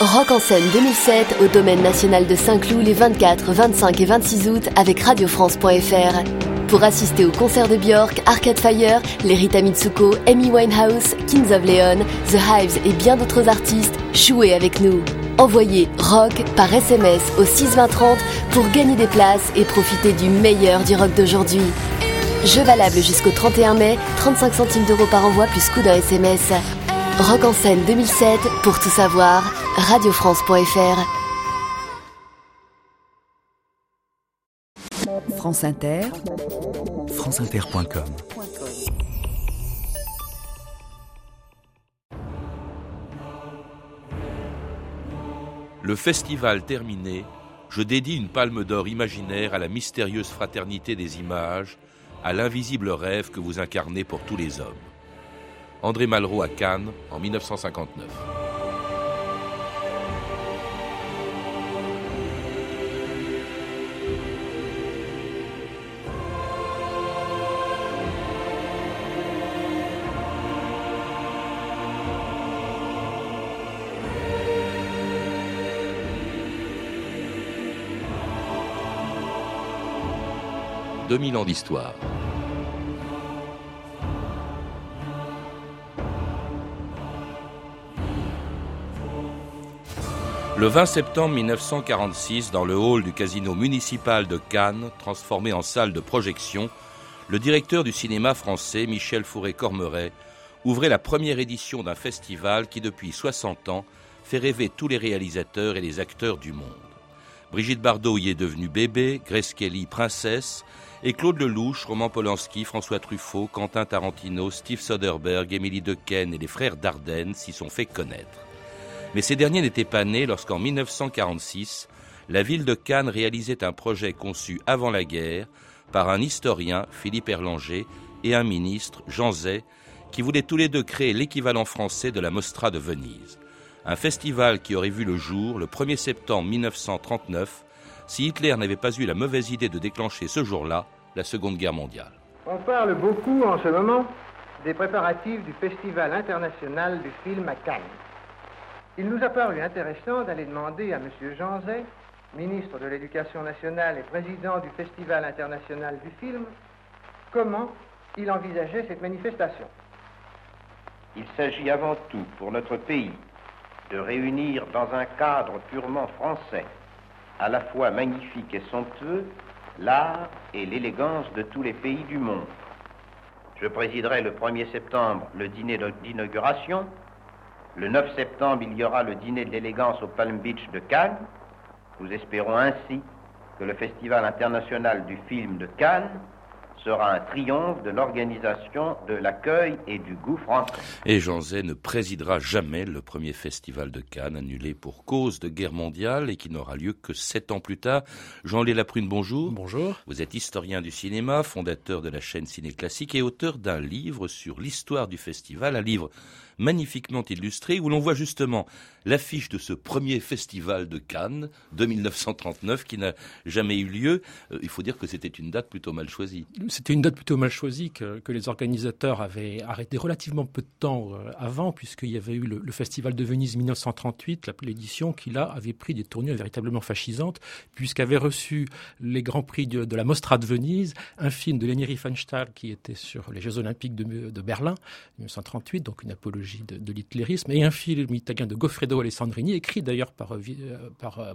Rock en scène 2007 au domaine national de Saint-Cloud les 24, 25 et 26 août avec radiofrance.fr. Pour assister au concert de Björk, Arcade Fire, les Rita Mitsuko, Amy Winehouse, Kings of Leon, The Hives et bien d'autres artistes, jouez avec nous. Envoyez rock par SMS au 62030 pour gagner des places et profiter du meilleur du rock d'aujourd'hui. Jeu valable jusqu'au 31 mai, 35 centimes d'euros par envoi plus coût d'un SMS. Rock en scène 2007, pour tout savoir, radiofrance.fr. France Inter, franceinter.com Le festival terminé, je dédie une palme d'or imaginaire à la mystérieuse fraternité des images, à l'invisible rêve que vous incarnez pour tous les hommes. André Malraux à Cannes en 1959. 2000 ans d'histoire. Le 20 septembre 1946, dans le hall du casino municipal de Cannes, transformé en salle de projection, le directeur du cinéma français, Michel Fourré-Cormeret, ouvrait la première édition d'un festival qui, depuis 60 ans, fait rêver tous les réalisateurs et les acteurs du monde. Brigitte Bardot y est devenue bébé, Grace Kelly princesse, et Claude Lelouch, Roman Polanski, François Truffaut, Quentin Tarantino, Steve Soderbergh, Émilie Dequesne et les frères Dardenne s'y sont fait connaître. Mais ces derniers n'étaient pas nés lorsqu'en 1946, la ville de Cannes réalisait un projet conçu avant la guerre par un historien, Philippe Erlanger, et un ministre, Jean Zay, qui voulaient tous les deux créer l'équivalent français de la Mostra de Venise. Un festival qui aurait vu le jour le 1er septembre 1939 si Hitler n'avait pas eu la mauvaise idée de déclencher ce jour-là la Seconde Guerre mondiale. On parle beaucoup en ce moment des préparatifs du Festival international du film à Cannes. Il nous a paru intéressant d'aller demander à M. Jean Zay, ministre de l'Éducation nationale et président du Festival international du film, comment il envisageait cette manifestation. Il s'agit avant tout pour notre pays de réunir dans un cadre purement français à la fois magnifique et somptueux, l'art et l'élégance de tous les pays du monde. Je présiderai le 1er septembre le dîner d'inauguration. Le 9 septembre, il y aura le dîner de l'élégance au Palm Beach de Cannes. Nous espérons ainsi que le Festival international du film de Cannes sera un triomphe de l'organisation, de l'accueil et du goût français. Et Jean Zay ne présidera jamais le premier festival de Cannes annulé pour cause de guerre mondiale et qui n'aura lieu que sept ans plus tard. Jean-Lé Laprune, bonjour. Bonjour. Vous êtes historien du cinéma, fondateur de la chaîne Ciné Classique et auteur d'un livre sur l'histoire du festival, un livre magnifiquement illustré où l'on voit justement l'affiche de ce premier festival de Cannes de 1939 qui n'a jamais eu lieu. Euh, il faut dire que c'était une date plutôt mal choisie. C'était une date plutôt mal choisie que, les organisateurs avaient arrêté relativement peu de temps euh, avant puisqu'il y avait eu le, festival de Venise 1938, l'édition qui là avait pris des tournures véritablement fascisantes puisqu'avait reçu les grands prix de, la Mostra de Venise, un film de Leni Riefenstahl qui était sur les Jeux Olympiques de Berlin 1938, donc une apologie de, l'hitlérisme, et un film italien de Goffredo Alessandrini, écrit d'ailleurs par, euh, euh, par euh,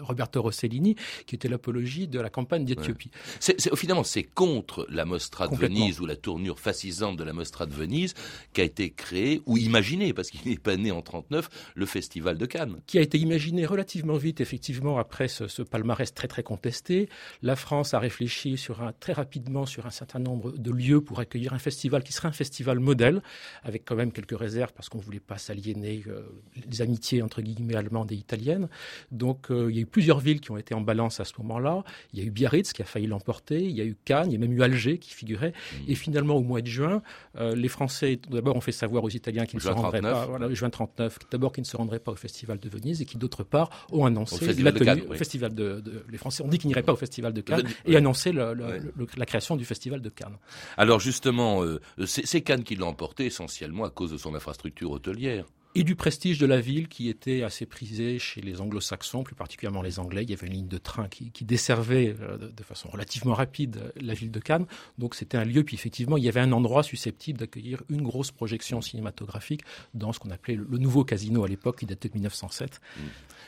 Roberto Rossellini, qui était l'apologie de la campagne d'Éthiopie. C'est, finalement, c'est contre la Mostra de Venise ou la tournure fascisante de la Mostra de Venise qu'a été créé ou imaginé, parce qu'il n'est pas né en 39, le Festival de Cannes. Qui a été imaginé relativement vite, effectivement, après ce, ce palmarès très très contesté. La France a réfléchi sur un, très rapidement sur un certain nombre de lieux pour accueillir un festival qui serait un festival modèle, avec quand même quelques réserves parce qu'on ne voulait pas s'aliéner euh, les amitiés entre guillemets allemandes et italiennes. Donc euh, il y a eu plusieurs villes qui ont été en balance à ce moment-là. Il y a eu Biarritz qui a failli l'emporter, il y a eu Cannes, il y a même eu Alger qui figurait. Mmh. Et finalement, au mois de juin, euh, les Français d'abord ont fait savoir aux Italiens qu'ils ne se rendraient pas, voilà, juin 39, d'abord qu'ils ne se rendraient pas au Festival de Venise et qui d'autre part ont annoncé la tenue, au Festival de, les Français ont dit qu'ils n'iraient pas au Festival de Cannes et annoncé la création du Festival de Cannes. Alors justement, c'est Cannes qui l'a emporté essentiellement à cause de son infrastructure hôtelière. et du prestige de la ville qui était assez prisé chez les anglo-saxons, plus particulièrement les Anglais. Il y avait une ligne de train qui, desservait euh, de, façon relativement rapide euh, la ville de Cannes. Donc c'était un lieu, puis effectivement, il y avait un endroit susceptible d'accueillir une grosse projection cinématographique dans ce qu'on appelait le, nouveau casino à l'époque, qui datait de 1907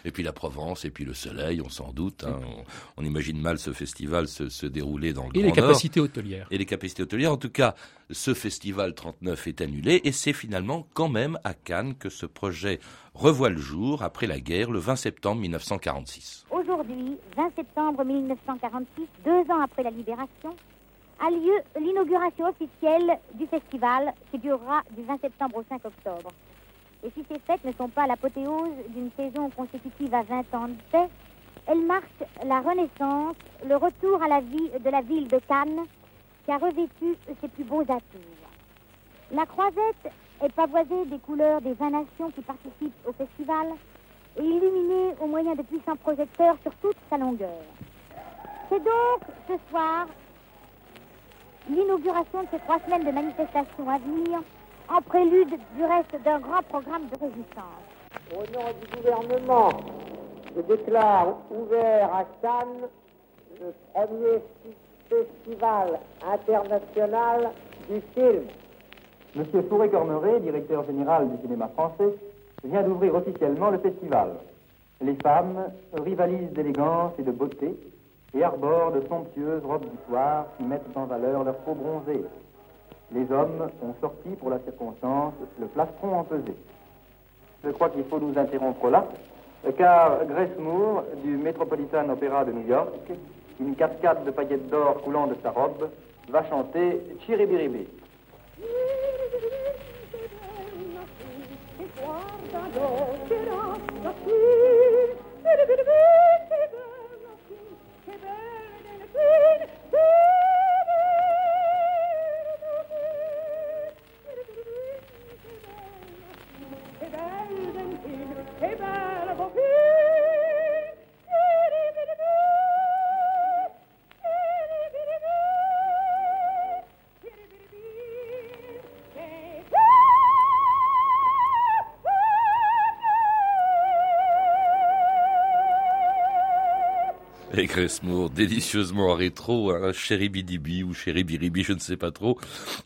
et puis la Provence, et puis le soleil, on s'en doute. Hein. On, imagine mal ce festival se, dérouler dans le et les capacités hôtelières. Et les capacités hôtelières. En tout cas, ce festival 39 est annulé, et c'est finalement quand même à Cannes que ce projet revoit le jour après la guerre, le 20 septembre 1946. Aujourd'hui, 20 septembre 1946, deux ans après la libération, a lieu l'inauguration officielle du festival qui durera du 20 septembre au 5 octobre. Et si ces fêtes ne sont pas l'apothéose d'une saison consécutive à 20 ans de paix, elles marquent la renaissance, le retour à la vie de la ville de Cannes, qui a revêtu ses plus beaux atours. La croisette est pavoisée des couleurs des 20 nations qui participent au festival et illuminée au moyen de puissants projecteurs sur toute sa longueur. C'est donc ce soir l'inauguration de ces trois semaines de manifestations à venir en prélude du reste d'un grand programme de résistance. Au nom du gouvernement, je déclare ouvert à Cannes le premier festival international du film. Monsieur Fourré-Cormeret, directeur général du cinéma français, vient d'ouvrir officiellement le festival. Les femmes rivalisent d'élégance et de beauté et arborent de somptueuses robes du soir qui mettent en valeur leur peau bronzée les hommes ont sorti pour la circonstance le plastron empesé. Je crois qu'il faut nous interrompre là, car Grace Moore, du Metropolitan Opera de New York, une cascade de paillettes d'or coulant de sa robe, va chanter Chiribiribi. Et Moore, délicieusement rétro, hein, Chéri Bidibi ou Chéri Biribi, je ne sais pas trop.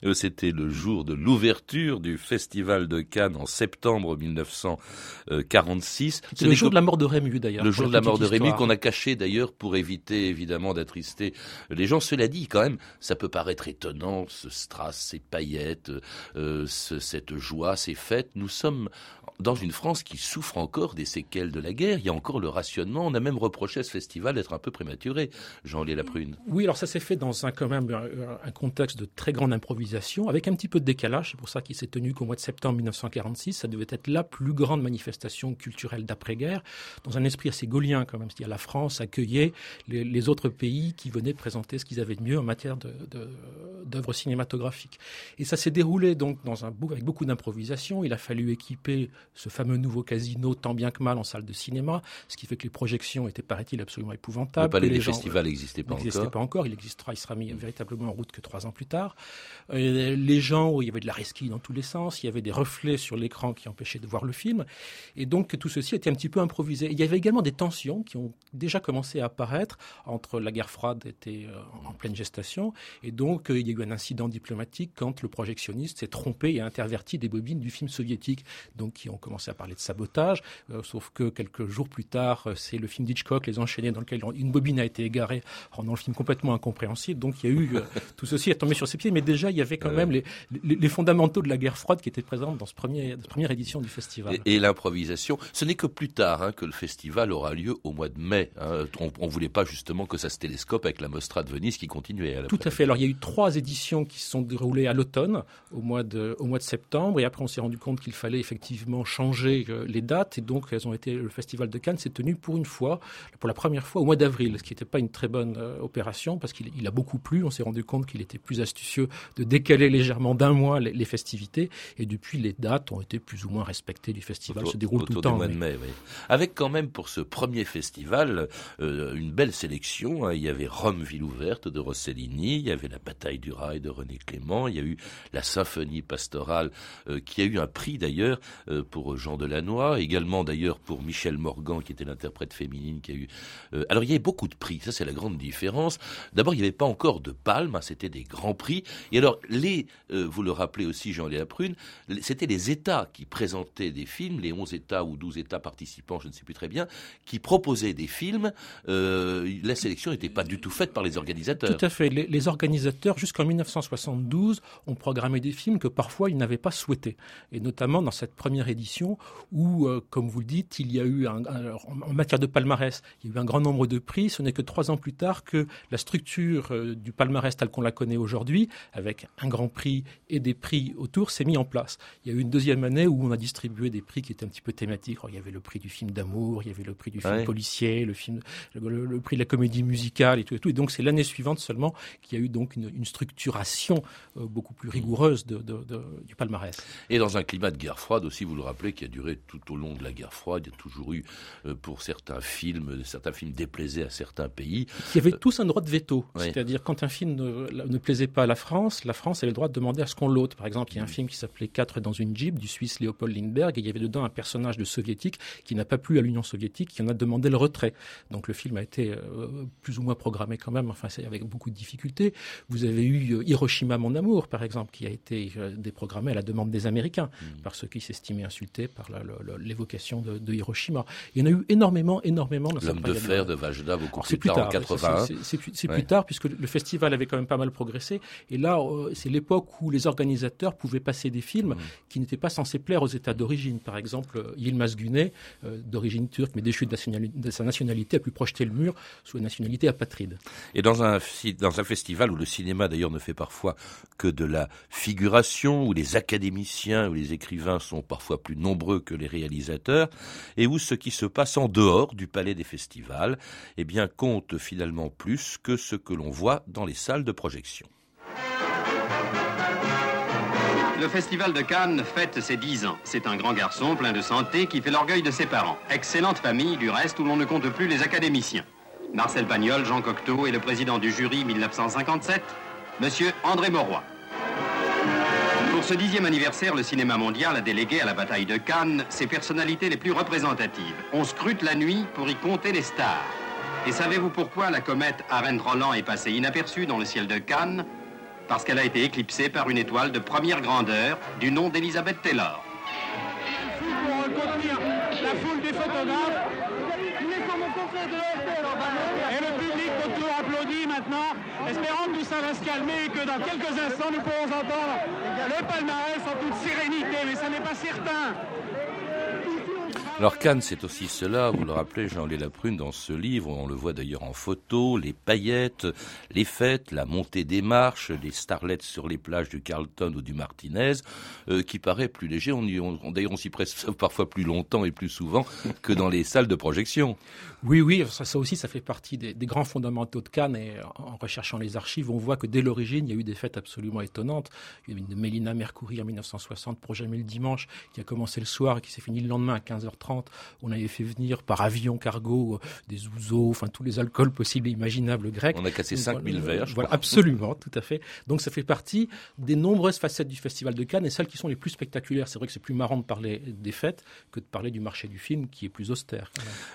Euh, c'était le jour de l'ouverture du Festival de Cannes en septembre 1946. C'est le jour de la mort de Rému d'ailleurs. Le jour de la mort de Rému qu'on a caché d'ailleurs pour éviter évidemment d'attrister les gens. Cela dit, quand même, ça peut paraître étonnant, ce strass, ces paillettes, euh, cette joie, ces fêtes. Nous sommes dans une France qui souffre encore des séquelles de la guerre. Il y a encore le rationnement. On a même reproché à ce festival d'être un peu prématuré, Jean-Léa Laprune. Oui, alors ça s'est fait dans un, quand même un, contexte de très grande improvisation, avec un petit peu de décalage. C'est pour ça qu'il s'est tenu qu'au mois de septembre 1946. Ça devait être la plus grande manifestation culturelle d'après-guerre, dans un esprit assez gaulien quand même. C'est-à-dire la France accueillait les, autres pays qui venaient présenter ce qu'ils avaient de mieux en matière d'œuvres cinématographiques. Et ça s'est déroulé donc dans un, avec beaucoup d'improvisation. Il a fallu équiper ce fameux nouveau casino tant bien que mal en salle de cinéma, ce qui fait que les projections étaient, paraît-il, absolument épouvantables. Le palais des festivals n'existait pas encore. pas encore. Il existera, il sera mis véritablement en route que trois ans plus tard. Euh, les gens, il y avait de la resquille dans tous les sens, il y avait des reflets sur l'écran qui empêchaient de voir le film, et donc tout ceci était un petit peu improvisé. il y avait également des tensions qui ont déjà commencé à apparaître entre la guerre froide était euh, en pleine gestation, et donc euh, il y a eu un incident diplomatique quand le projectionniste s'est trompé et a interverti des bobines du film soviétique, donc qui ont commencé à parler de sabotage, euh, sauf que quelques jours plus tard, c'est le film d'Hitchcock, Les Enchaînés, dans lequel une bobine a été égarée, rendant le film complètement incompréhensible. Donc il y a eu, euh, tout ceci est tombé sur ses pieds, mais déjà il y avait quand même les, les, fondamentaux de la guerre froide qui étaient présents dans ce premier, cette première édition du festival. Et, l'improvisation, ce n'est que plus tard hein, que le festival aura lieu au mois de mai. Hein. On ne voulait pas justement que ça se télescope avec la Mostra de Venise qui continuait. À Tout à fait. Alors il y a eu trois éditions qui se sont déroulées à l'automne, au mois de, au mois de septembre, et après on s'est rendu compte qu'il fallait effectivement changer les dates et donc elles ont été le festival de Cannes s'est tenu pour une fois, pour la première fois au mois d'avril, ce qui n'était pas une très bonne opération parce qu'il a beaucoup plu. On s'est rendu compte qu'il était plus astucieux de décaler légèrement d'un mois les, festivités. Et depuis, les dates ont été plus ou moins respectées du festival. se déroule tout le temps. Mois de mai, Avec quand même pour ce premier festival une belle sélection. Hein. Il y avait Rome, ville ouverte de Rossellini, il y avait la bataille du rail de René Clément, il y a eu la symphonie pastorale qui a eu un prix d'ailleurs pour Jean Delannoy, également d'ailleurs pour Michel Morgan qui était l'interprète féminine qui a eu. alors il y avait beaucoup de prix, ça c'est la grande différence. D'abord il n'y avait pas encore de palmes, hein, c'était des grands prix. Et alors les, vous le rappelez aussi Jean-Léa Prune, c'était les États qui présentaient des films, les 11 États ou 12 États participants, je ne sais plus très bien, qui proposaient des films. la sélection n'était pas du tout faite par les organisateurs. Tout à fait. Les, organisateurs, jusqu'en 1972, ont programmé des films que parfois ils n'avaient pas souhaités. Et notamment dans cette première édition où, euh, comme vous le dites, il y a eu, en matière de palmarès, il y a eu un grand nombre de prix. Ce n'est que trois ans plus tard que la structure euh, du palmarès tel qu'on la connaît aujourd'hui, avec un grand prix et des prix autour, s'est mis en place. Il y a eu une deuxième année où on a distribué des prix qui étaient un petit peu thématiques. il y avait le prix du film d'amour, il y avait le prix du film policier, le, film, le, prix de la comédie musicale et tout. Et, tout. et donc c'est l'année suivante seulement qu'il y a eu donc une, structuration euh, beaucoup plus rigoureuse de, du palmarès. Et dans un climat de guerre froide aussi, vous le rappelez, qui a duré tout au long de la guerre froide, il y a toujours eu euh, pour certains films, certains films déplaisaient à certains pays. Qui avaient tous un droit de veto, c'est-à-dire quand un film ne, plaisait pas à la France, la France avait le droit de demander à ce qu'on l'ôte. Par exemple, il y a un film qui s'appelait Quatre dans une Jeep du Suisse Léopold Lindbergh et il y avait dedans un personnage de soviétique qui n'a pas plu à l'Union soviétique, qui en a demandé le retrait. Donc le film a été euh, plus ou moins programmé quand même, enfin c'est avec beaucoup de difficultés. Vous avez eu Hiroshima mon amour par exemple qui a été déprogrammé à la demande des Américains mm. par ceux qui s'estimaient insultés par l'évocation de, Hiroshima. Il y en a eu énormément, énormément L'homme de fer de Vajda beaucoup plus, tard, en 80. C'est plus tard puisque le festival avait quand même pas mal progressé. Et là, euh, c'est l'époque où les organisateurs pouvaient passer des films mm. qui n'étaient pas censés plaire aux États d'origine. Par exemple, Yilmaz Güney, euh, d'origine turque mais déchu de, de, sa nationalité, a pu projeter le mur sous la nationalité apatride. Et dans un, dans un festival où le cinéma d'ailleurs ne fait parfois que de la figuration, où les académiciens ou les écrivains sont parfois plus nombreux que les réalisateurs, et où ce qui se passe en dehors du palais des festivals eh bien, compte finalement plus que ce que l'on voit dans les salles de projection. Le Festival de Cannes fête ses 10 ans. C'est un grand garçon plein de santé qui fait l'orgueil de ses parents. Excellente famille, du reste, où l'on ne compte plus les académiciens. Marcel Pagnol, Jean Cocteau et le président du jury 1957, Monsieur André Mauroy. Pour ce dixième anniversaire, le cinéma mondial a délégué à la bataille de Cannes ses personnalités les plus représentatives. On scrute la nuit pour y compter les stars. Et savez-vous pourquoi la comète Arendt Roland est passée inaperçue dans le ciel de Cannes? Parce qu'elle a été éclipsée par une étoile de première grandeur du nom d'Elizabeth Taylor. la foule des photographes et le public autour applaudit maintenant, espérant que tout ça va se calmer et que dans quelques instants nous pourrons entendre le palmarès en toute sérénité, mais ça n'est pas certain. Alors Cannes, c'est aussi cela, vous le rappelez, Jean-Lé Laprune, dans ce livre, on le voit d'ailleurs en photo, les paillettes, les fêtes, la montée des marches, les starlets sur les plages du Carlton ou du Martinez, euh, qui paraît plus léger. On, d'ailleurs, on s'y presse parfois plus longtemps et plus souvent que dans les salles de projection. Oui, oui, ça, aussi, ça fait partie des, grands fondamentaux de Cannes. Et en recherchant les archives, on voit que dès l'origine, il y a eu des fêtes absolument étonnantes. Il y a eu une de Mélina Mercouri en 1960 pour Jamais le dimanche, qui a commencé le soir et qui s'est fini le lendemain à 15h30 on avait fait venir par avion cargo euh, des ouzos, enfin tous les alcools possibles et imaginables grecs. On a cassé 5000 verres. Voilà, absolument, tout à fait. Donc ça fait partie des nombreuses facettes du Festival de Cannes et celles qui sont les plus spectaculaires. C'est vrai que c'est plus marrant de parler des fêtes que de parler du marché du film qui est plus austère.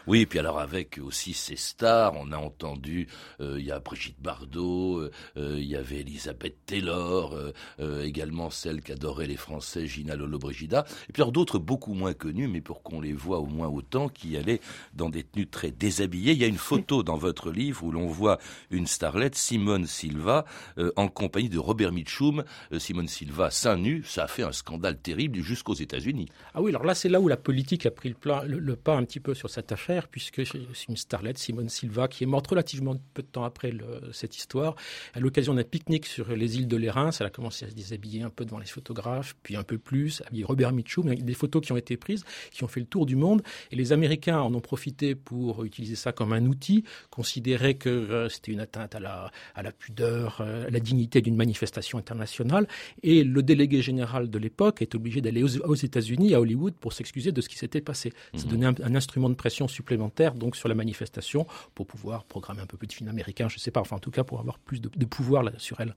Oui, et puis alors avec aussi ces stars, on a entendu, euh, il y a Brigitte Bardot, euh, il y avait Elisabeth Taylor, également celle qu'adoraient les Français, Gina Lollobrigida, et puis alors d'autres beaucoup moins connus, mais pour qu'on les voit voit au moins autant qui allait dans des tenues très déshabillées. Il y a une photo dans votre livre où l'on voit une starlette, Simone Silva, euh, en compagnie de Robert Mitchum. Euh, Simone Silva, seins nus, ça a fait un scandale terrible jusqu'aux États-Unis. Ah oui, alors là, c'est là où la politique a pris le, le, pas un petit peu sur cette affaire, puisque c'est une starlette, Simone Silva, qui est morte relativement peu de temps après cette histoire, à l'occasion d'un pique-nique sur les îles de l'Érins. Elle a commencé à se déshabiller un peu devant les photographes, puis un peu plus, habillé Robert Mitchum. Des photos qui ont été prises, qui ont fait le tour du monde. Et les Américains en ont profité pour utiliser ça comme un outil, considérer que euh, c'était une atteinte à la, à la pudeur, euh, à la dignité d'une manifestation internationale. Et le délégué général de l'époque est obligé d'aller aux, États-Unis, à Hollywood, pour s'excuser de ce qui s'était passé. C'est mhm. donner un, instrument de pression supplémentaire donc sur la manifestation pour pouvoir programmer un peu plus de films américains, je ne sais pas, enfin en tout cas pour avoir plus de, de pouvoir là, sur elle.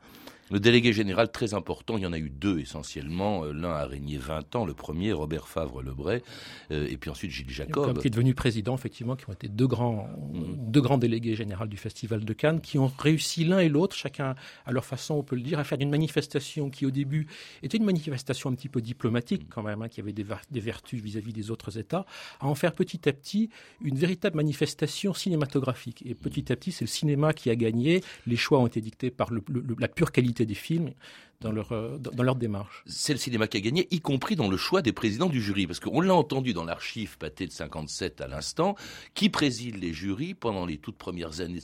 Le délégué général très important, il y en a eu deux essentiellement. Euh, l'un a régné 20 ans, le premier, Robert Favre-Lebray, euh, et puis ensuite Gilles Jacob. Qui est devenu président, effectivement, qui ont été deux grands, mm. deux grands délégués généraux du Festival de Cannes, qui ont réussi l'un et l'autre, chacun à leur façon, on peut le dire, à faire une manifestation qui au début était une manifestation un petit peu diplomatique quand même, hein, qui avait des, vertus vis-à-vis des autres États, à en faire petit à petit une véritable manifestation cinématographique. Et petit à petit, c'est le cinéma qui a gagné. Les choix ont été dictés par la pure qualité des films dans leur, euh, dans leur démarche. C'est le cinéma qui a gagné, y compris dans le choix des présidents du jury. Parce qu'on l'a entendu dans l'archive pâté de 57 à l'instant, qui préside les jurys pendant les toutes premières années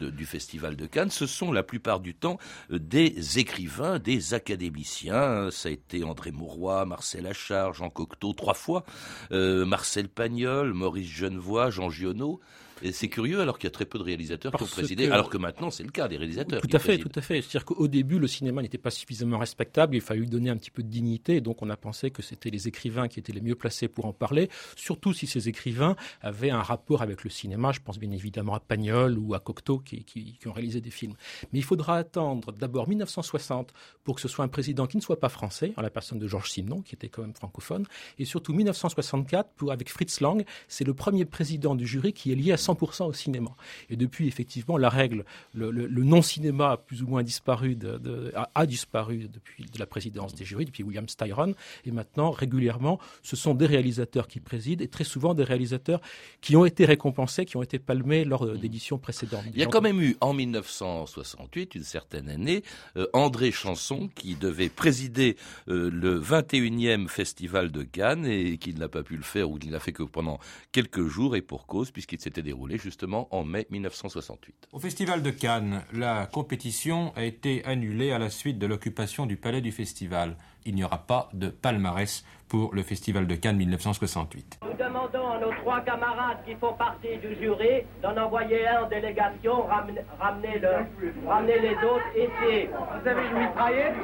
du Festival de Cannes, ce sont la plupart du temps euh, des écrivains, des académiciens. Ça a été André Mauroy, Marcel Achard, Jean Cocteau, trois fois, euh, Marcel Pagnol, Maurice Genevoix, Jean Giono. Et c'est curieux alors qu'il y a très peu de réalisateurs qui ont présidé, alors que maintenant c'est le cas des réalisateurs. Tout à fait, tout à fait. C'est-à-dire qu'au début le cinéma n'était pas suffisamment respectable, il fallait lui donner un petit peu de dignité, donc on a pensé que c'était les écrivains qui étaient les mieux placés pour en parler, surtout si ces écrivains avaient un rapport avec le cinéma. Je pense bien évidemment à Pagnol ou à Cocteau qui, qui, qui ont réalisé des films. Mais il faudra attendre d'abord 1960 pour que ce soit un président qui ne soit pas français, en la personne de Georges Simenon, qui était quand même francophone, et surtout 1964 pour avec Fritz Lang, c'est le premier président du jury qui est lié à 100% au cinéma. Et depuis, effectivement, la règle, le, non-cinéma a plus ou moins disparu, de, a, disparu depuis de la présidence des jurys, depuis William Styron. Et maintenant, régulièrement, ce sont des réalisateurs qui président et très souvent des réalisateurs qui ont été récompensés, qui ont été palmés lors d'éditions précédentes. Il y a quand même eu, en 1968, une certaine année, euh, André Chanson qui devait présider euh, le 21e Festival de Cannes et qui n'a pas pu le faire ou qui ne l'a fait que pendant quelques jours et pour cause, puisqu'il s'était déroulé justement en mai 1968. Au Festival de Cannes, la compétition a été annulée à la suite de l'occupation du palais du festival. Il n'y aura pas de palmarès pour le Festival de Cannes 1968. Nous demandons à nos trois camarades qui font partie du jury d'en envoyer un en délégation, ramener, le, ramener les autres ici. Vous avez une mitraillette?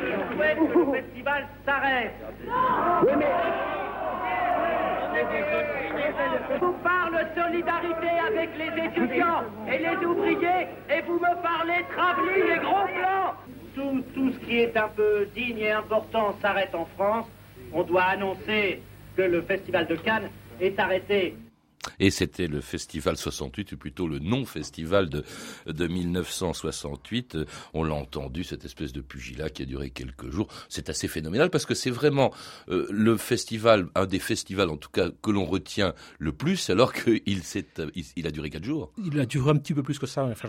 Je souhaite que le festival s'arrête. Oui, mais... Vous parle solidarité avec les étudiants et les ouvriers et vous me parlez travelling et gros plans. Tout ce qui est un peu digne et important s'arrête en France. On doit annoncer que le Festival de Cannes est arrêté. Et c'était le Festival 68, ou plutôt le non-festival de, de 1968. On l'a entendu, cette espèce de pugilat qui a duré quelques jours. C'est assez phénoménal parce que c'est vraiment euh, le festival, un des festivals en tout cas que l'on retient le plus, alors qu'il il, il, a duré quatre jours. Il a duré un petit peu plus que ça. Enfin,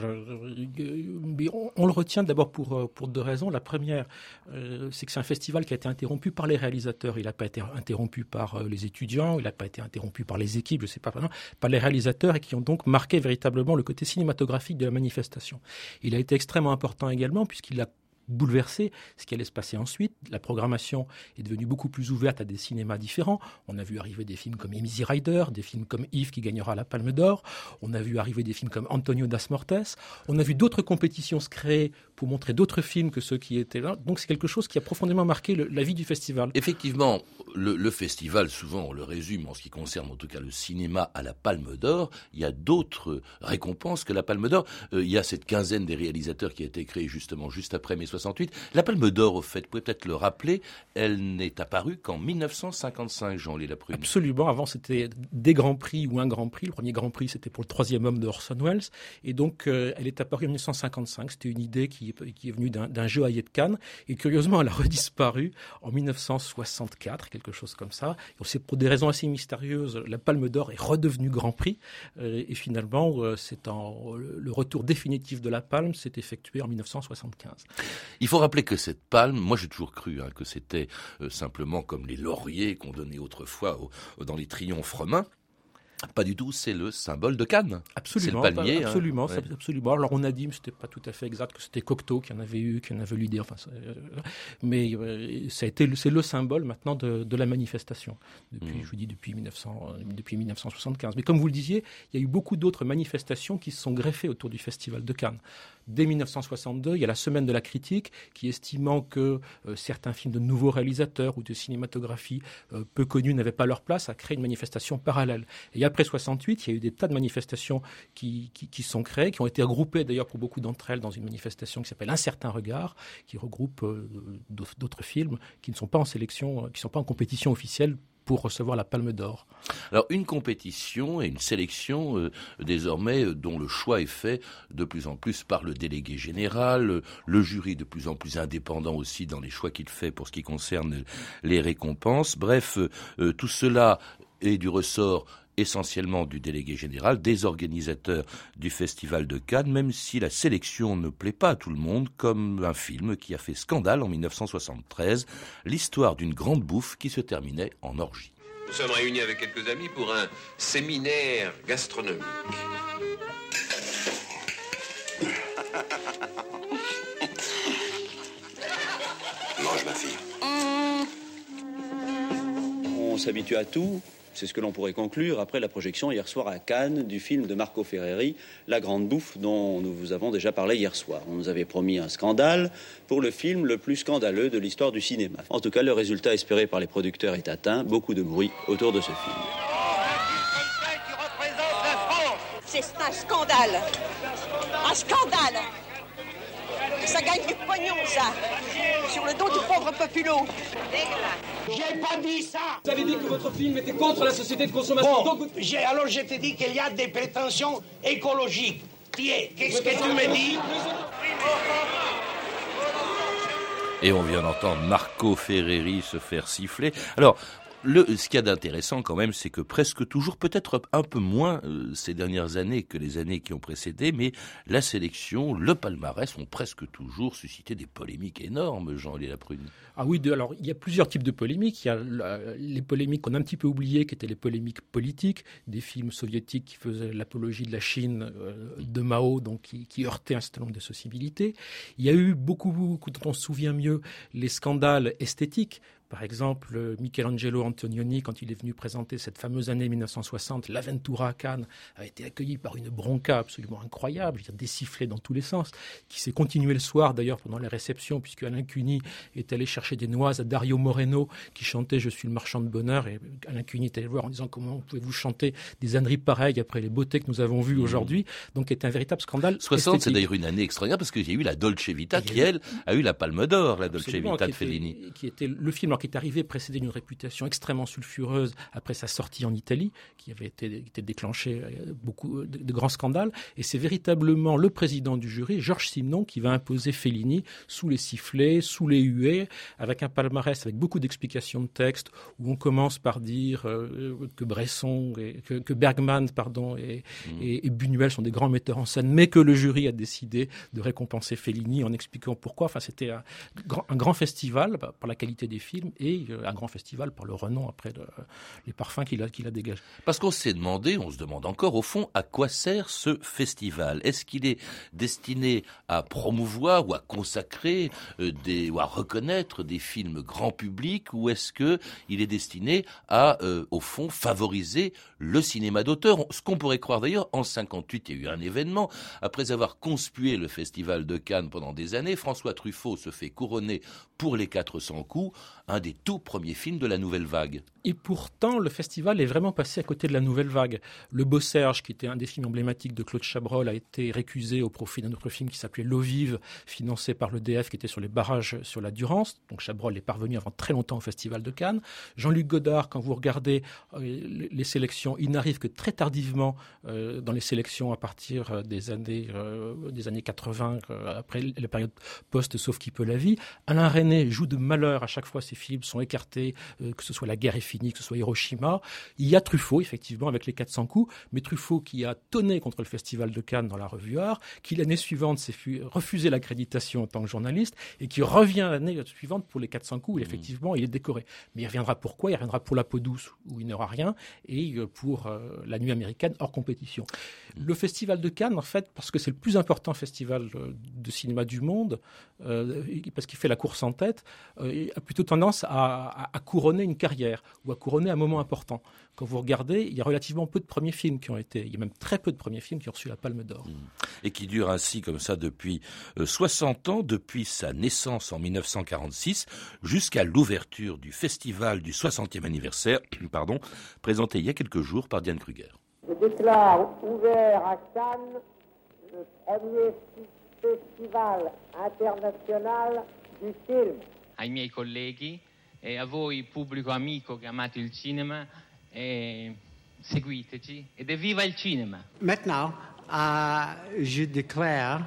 on, le retient d'abord pour, euh, deux raisons. La première, euh, c'est que c'est un festival qui a été interrompu par les réalisateurs. Il n'a pas été interrompu par les étudiants, il n'a pas été interrompu par les équipes, je sais pas par les réalisateurs et qui ont donc marqué véritablement le côté cinématographique de la manifestation. Il a été extrêmement important également puisqu'il a bouleversé ce qui allait se passer ensuite. La programmation est devenue beaucoup plus ouverte à des cinémas différents. On a vu arriver des films comme Easy Rider, des films comme Yves qui gagnera la Palme d'Or. On a vu arriver des films comme Antonio das Mortes. On a vu d'autres compétitions se créer pour montrer d'autres films que ceux qui étaient là. Donc c'est quelque chose qui a profondément marqué la vie du festival. Effectivement, le, festival, souvent on le résume en ce qui concerne en tout cas le cinéma à la Palme d'Or. Il y a d'autres récompenses que la Palme d'Or. Euh, il y a cette quinzaine des réalisateurs qui a été créée justement juste après mai 68. La Palme d'Or, au fait, vous pouvez peut-être le rappeler, elle n'est apparue qu'en 1955, Jean-Louis Laprune. Absolument. Avant, c'était des grands prix ou un grand prix. Le premier grand prix, c'était pour le troisième homme de Orson Welles. Et donc, euh, elle est apparue en 1955. C'était une idée qui, est venue d'un jeu à de. Et curieusement, elle a redisparu en 1964, quelque chose comme ça. Et pour des raisons assez mystérieuses, la Palme d'Or est redevenue grand prix. Euh, et finalement, euh, c'est le retour définitif de la Palme s'est effectué en 1975. Il faut rappeler que cette palme, moi j'ai toujours cru hein, que c'était euh, simplement comme les lauriers qu'on donnait autrefois dans les triomphes romains. Pas du tout, c'est le symbole de Cannes. Absolument. C'est le palmier. Bah, absolument, hein. Ouais. absolument. Alors on a dit, mais c'était pas tout à fait exact, que c'était Cocteau qui en avait eu, qui en avait l'idée. Enfin, euh, mais euh, ça a été, le- c'est le symbole maintenant de, de la manifestation depuis, Mm. je vous dis, depuis 1900, euh, depuis 1975. Mais comme vous le disiez, il y a eu beaucoup d'autres manifestations qui se sont greffées autour du Festival de Cannes. Dès 1962, il y a la Semaine de la critique qui, estimant que euh, certains films de nouveaux réalisateurs ou de cinématographie peu connus n'avaient pas leur place, a créé une manifestation parallèle. Et après 68, il y a eu des tas de manifestations qui, sont créées, qui ont été regroupées d'ailleurs pour beaucoup d'entre elles dans une manifestation qui s'appelle Un certain regard, qui regroupe euh, d'autres films qui ne sont pas en sélection, euh, qui ne sont pas en compétition officielle pour recevoir la Palme d'Or. Alors une compétition et une sélection euh, désormais euh, dont le choix est fait de plus en plus par le délégué général, le jury de plus en plus indépendant aussi dans les choix qu'il fait pour ce qui concerne les récompenses. Bref, tout cela est du ressort essentiellement du délégué général, des organisateurs du Festival de Cannes, même si la sélection ne plaît pas à tout le monde, comme un film qui a fait scandale en 1973, l'histoire d'une grande bouffe qui se terminait en orgie. Nous sommes réunis avec quelques amis pour un séminaire gastronomique. Mange, ma fille. On s'habitue à tout. C'est ce que l'on pourrait conclure après la projection hier soir à Cannes du film de Marco Ferreri, La Grande Bouffe, dont nous vous avons déjà parlé hier soir. On nous avait promis un scandale pour le film le plus scandaleux de l'histoire du cinéma. En tout cas, le résultat espéré par les producteurs est atteint. Beaucoup de bruit autour de ce film. C'est un scandale. Un scandale. Ça gagne du pognon, ça. Sur le dos du pauvre populo. J'ai pas dit ça Vous avez dit que votre film était contre la société de consommation. Bon, j'ai- alors je te dis qu'il y a des prétentions écologiques. Qu'est-ce que tu me dis? Et on vient d'entendre Marco Ferreri se faire siffler. Alors, ce qu'il y a d'intéressant quand même, c'est que presque toujours, peut-être un peu moins euh, ces dernières années que les années qui ont précédé, mais la sélection, le palmarès ont presque toujours suscité des polémiques énormes, Jean-Olivier Laprune. Ah oui, de- alors il y a plusieurs types de polémiques. Il y a la- les polémiques qu'on a un petit peu oubliées, qui étaient les polémiques politiques, des films soviétiques qui faisaient l'apologie de la Chine, euh, de Mao, donc qui, heurtaient un certain nombre de sensibilités. Il y a eu beaucoup, beaucoup, on se souvient mieux, les scandales esthétiques. Par exemple, euh, Michelangelo Antonioni, quand il est venu présenter cette fameuse année 1960, l'Aventura à Cannes, a été accueilli par une bronca absolument incroyable, je veux dire, des sifflets dans tous les sens, qui s'est continué le soir d'ailleurs pendant les réceptions, puisque Alain Cuny est allé chercher des noises à Dario Moreno, qui chantait Je suis le marchand de bonheur, et Alain Cuny est allé voir en disant Comment pouvez-vous chanter des âneries pareilles après les beautés que nous avons vues aujourd'hui? Donc, est un véritable scandale. 60, c'est d'ailleurs une année extraordinaire parce qu'il y a eu la Dolce Vita qui, elle, a eu la Palme d'Or, la Dolce Vita de était- Fellini. qui était le film alors, qui est arrivé précédé d'une réputation extrêmement sulfureuse après sa sortie en Italie, qui avait été, qui était déclenché euh, beaucoup de, de grands scandales. Et c'est véritablement le président du jury, Georges Simenon, qui va imposer Fellini sous les sifflets, sous les huées, avec un palmarès avec beaucoup d'explications de texte, où on commence par dire euh, que Bresson, et, que, que Bergman, pardon, et, et, et Buñuel sont des grands metteurs en scène, mais que le jury a décidé de récompenser Fellini en expliquant pourquoi. Enfin, c'était un grand, un grand festival par la qualité des films et euh, un grand festival par le renom après le- les parfums qu'il a, a dégagés. Parce qu'on s'est demandé, on se demande encore au fond, à quoi sert ce festival? Est-ce qu'il est destiné à promouvoir ou à consacrer euh, des, ou à reconnaître des films grand public ou est-ce que il est destiné à, euh, au fond, favoriser le cinéma d'auteur? Ce qu'on pourrait croire d'ailleurs, en 58, il y a eu un événement. Après avoir conspué le festival de Cannes pendant des années, François Truffaut se fait couronner pour les 400 coups, un des tout premiers films de la nouvelle vague. Et pourtant, le festival est vraiment passé à côté de la nouvelle vague. Le Beau Serge, qui était un des films emblématiques de Claude Chabrol, a été récusé au profit d'un autre film qui s'appelait L'eau vive, financé par l'EDF, qui était sur les barrages sur la Durance. Donc Chabrol est parvenu avant très longtemps au festival de Cannes. Jean-Luc Godard, quand vous regardez euh, les sélections, il n'arrive que très tardivement euh, dans les sélections à partir euh, des années, des années 80, euh, après la période post Sauf qui peut la vie. Alain René joue de malheur à chaque fois films sont écartés, que ce soit La guerre est finie, que ce soit Hiroshima. Il y a Truffaut, effectivement, avec les 400 coups, mais Truffaut qui a tonné contre le Festival de Cannes dans la revue Art, qui l'année suivante s'est refusé l'accréditation en tant que journaliste et qui revient l'année suivante pour les 400 coups. Et mmh. effectivement, il est décoré. Mais il reviendra pourquoi? Il reviendra pour La peau douce où il n'aura rien et pour la nuit américaine hors compétition. Mmh. Le Festival de Cannes, en fait, parce que c'est le plus important festival de cinéma du monde, parce qu'il fait la course en tête, a plutôt tendance à, couronner une carrière ou à couronner un moment important. Quand vous regardez, il y a relativement peu de premiers films qui ont été, il y a même très peu de premiers films qui ont reçu la Palme d'Or. Et qui dure ainsi comme ça depuis 60 euh, ans, depuis sa naissance en 1946 jusqu'à l'ouverture du festival du 60e anniversaire, pardon, présenté il y a quelques jours par Diane Kruger. Je déclare ouvert à Cannes le premier festival international du film. Ai miei colleghi e a voi pubblico amico che amate il cinema e seguiteci ed evviva il cinema. Maintenant, uh, je déclare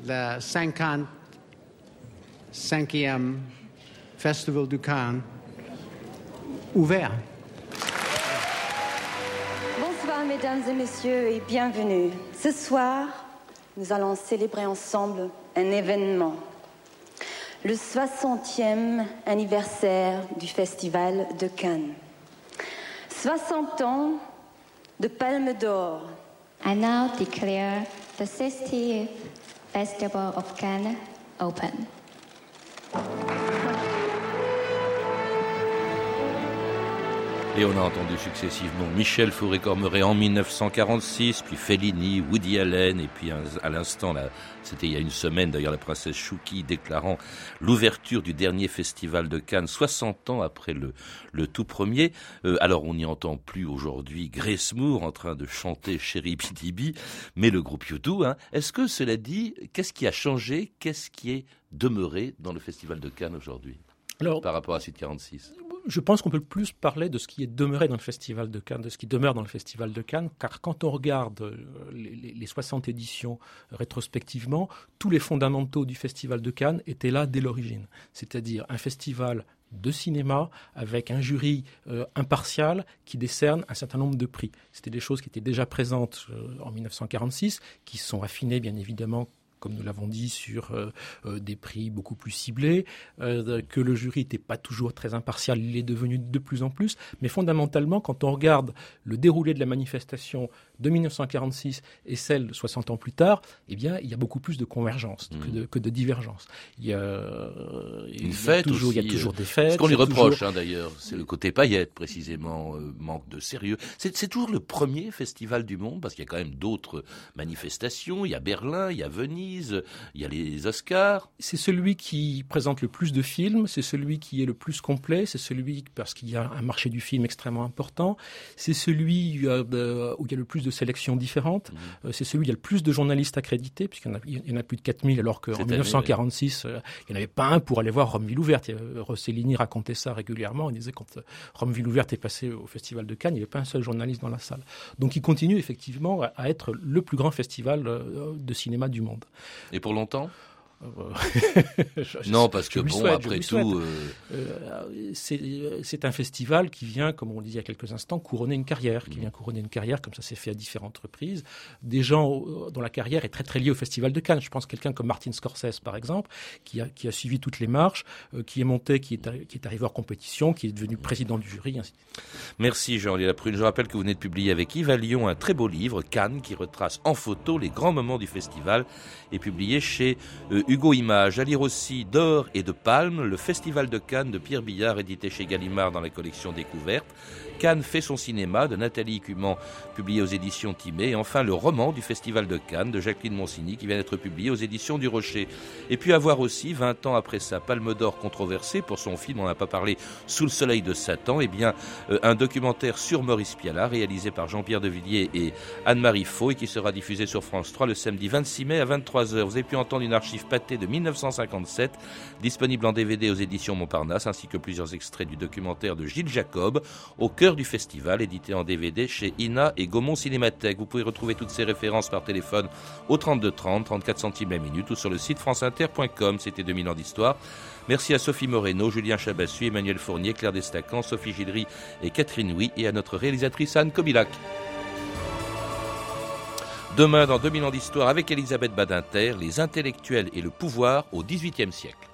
le 55e Festival du Cannes ouvert. Mesdames et messieurs et bienvenue. Ce soir, nous allons célébrer ensemble un événement le 60e anniversaire du Festival de Cannes. 60 ans de Palme d'Or. I now declare the 60th Festival of Cannes open. Et on a entendu successivement Michel Fauré-Cormeret en 1946, puis Fellini, Woody Allen, et puis à l'instant, c'était il y a une semaine d'ailleurs, la princesse Chouki déclarant l'ouverture du dernier festival de Cannes, 60 ans après le, le tout premier. Euh, alors on n'y entend plus aujourd'hui Grace Moore en train de chanter Chéri Bidibi, mais le groupe YouTube. Hein. Est-ce que cela dit, qu'est-ce qui a changé, qu'est-ce qui est demeuré dans le festival de Cannes aujourd'hui par rapport à Sud 46 je pense qu'on peut plus parler de ce qui est demeuré dans le Festival de Cannes, de ce qui demeure dans le Festival de Cannes, car quand on regarde euh, les, 60 éditions rétrospectivement, tous les fondamentaux du Festival de Cannes étaient là dès l'origine. C'est-à-dire un festival de cinéma avec un jury euh, impartial qui décerne un certain nombre de prix. C'était des choses qui étaient déjà présentes euh, en 1946, qui sont affinées bien évidemment comme nous l'avons dit, sur euh, euh, des prix beaucoup plus ciblés, euh, que le jury n'était pas toujours très impartial, il est devenu de plus en plus. Mais fondamentalement, quand on regarde le déroulé de la manifestation de 1946 et celle de 60 ans plus tard, eh bien, il y a beaucoup plus de convergence que, de, que, de, divergence. Il y a, une fête toujours, il y a toujours des fêtes. Ce qu'on lui reproche, hein, d'ailleurs, c'est le côté paillette, précisément, manque de sérieux. C'est toujours le premier festival du monde, parce qu'il y a quand même d'autres manifestations. Il y a Berlin, il y a Venise, il y a les Oscars. C'est celui qui présente le plus de films, c'est celui qui est le plus complet, c'est celui parce qu'il y a un marché du film extrêmement important, c'est celui euh, où il y a le plus de sélections différentes, mhm. euh, c'est celui où il y a le plus de journalistes accrédités, puisqu'il y, en a plus de 4000, alors qu'en 1946, euh, il n'y en avait pas un pour aller voir Romeville ouverte. Rossellini racontait ça régulièrement, il disait quand Romeville ouverte est passé au Festival de Cannes, il n'y avait pas un seul journaliste dans la salle. Donc il continue effectivement à être le plus grand festival de cinéma du monde. Et pour longtemps? non, parce que bon, après tout, euh, euh, c'est un festival qui vient, comme on le disait il y a quelques instants, couronner une carrière, qui mm. vient couronner une carrière, comme ça s'est fait à différentes reprises. Des gens euh, dont la carrière est très très liée au Festival de Cannes. Je pense quelqu'un comme Martin Scorsese, par exemple, qui a, qui a suivi toutes les marches, qui est monté, qui est, qui est arrivé en compétition, qui est devenu président du jury. Ainsi. Merci Jean-Louis Laprune. Je rappelle que vous venez de publier avec Yves Lyon un très beau livre, Cannes, qui retrace en photo les grands moments du festival, et publié chez Hugo Image, à lire aussi d'or et de palme, le Festival de Cannes de Pierre Billard, édité chez Gallimard dans la collection Découverte. Cannes fait son cinéma de Nathalie Cuman, publié aux éditions Timé. Et enfin, le roman du Festival de Cannes de Jacqueline Monsigny, qui vient d'être publié aux éditions du Rocher. Et puis avoir aussi, 20 ans après sa Palme d'Or controversée pour son film, on n'a pas parlé, Sous le soleil de Satan, eh bien, euh, un documentaire sur Maurice Pialat, réalisé par Jean-Pierre Devilliers et Anne-Marie Faux, et qui sera diffusé sur France 3 le samedi 26 mai à 23h. Vous avez pu entendre une archive pâté de 1957, disponible en DVD aux éditions Montparnasse, ainsi que plusieurs extraits du documentaire de Gilles Jacob, au cœur du festival, édité en DVD chez Ina et Gaumont Cinémathèque. Vous pouvez retrouver toutes ces références par téléphone au 32 30, 34 centimes la minute ou sur le site franceinter.com. C'était 2000 ans d'histoire. Merci à Sophie Moreno, Julien Chabassu, Emmanuel Fournier, Claire Destacan, Sophie Gilry et Catherine Huy et à notre réalisatrice Anne Kobilac. Demain, dans 2000 ans d'histoire, avec Elisabeth Badinter, les intellectuels et le pouvoir au XVIIIe siècle.